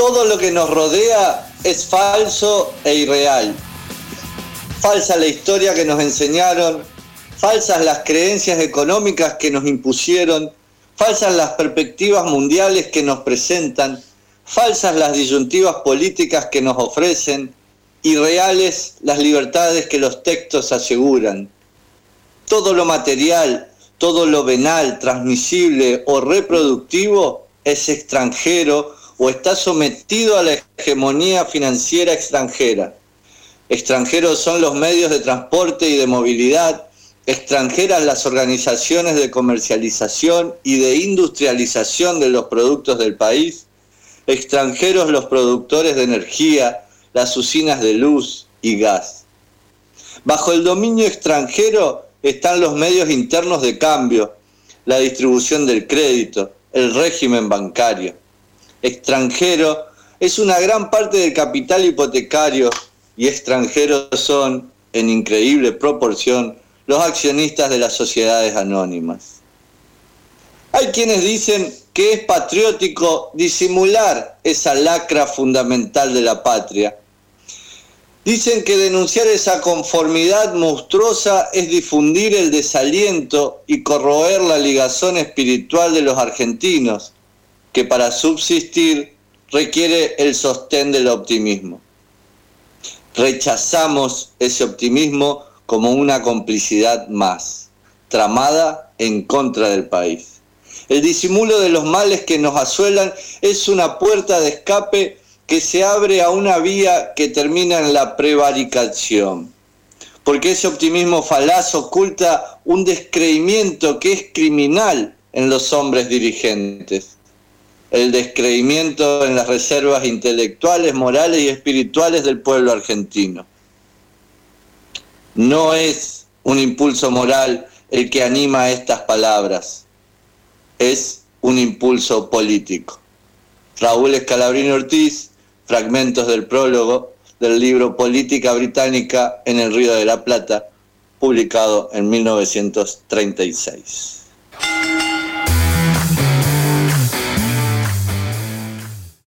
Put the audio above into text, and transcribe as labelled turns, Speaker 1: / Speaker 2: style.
Speaker 1: Todo lo que nos rodea es falso e irreal. Falsa la historia que nos enseñaron, falsas las creencias económicas que nos impusieron, falsas las perspectivas mundiales que nos presentan, falsas las disyuntivas políticas que nos ofrecen, irreales las libertades que los textos aseguran. Todo lo material, todo lo venal, transmisible o reproductivo es extranjero o está sometido a la hegemonía financiera extranjera. Extranjeros son los medios de transporte y de movilidad, extranjeras las organizaciones de comercialización y de industrialización de los productos del país, extranjeros los productores de energía, las usinas de luz y gas. Bajo el dominio extranjero están los medios internos de cambio, la distribución del crédito, el régimen bancario extranjero es una gran parte del capital hipotecario y extranjeros son, en increíble proporción, los accionistas de las sociedades anónimas. Hay quienes dicen que es patriótico disimular esa lacra fundamental de la patria. Dicen que denunciar esa conformidad monstruosa es difundir el desaliento y corroer la ligazón espiritual de los argentinos, que para subsistir requiere el sostén del optimismo. Rechazamos ese optimismo como una complicidad más, tramada en contra del país. El disimulo de los males que nos asuelan es una puerta de escape que se abre a una vía que termina en la prevaricación. Porque ese optimismo falaz oculta un descreimiento que es criminal en los hombres dirigentes el descreimiento en las reservas intelectuales, morales y espirituales del pueblo argentino. No es un impulso moral el que anima estas palabras, es un impulso político. Raúl Escalabrini Ortiz, fragmentos del prólogo del libro Política Británica en el Río de la Plata, publicado en 1936.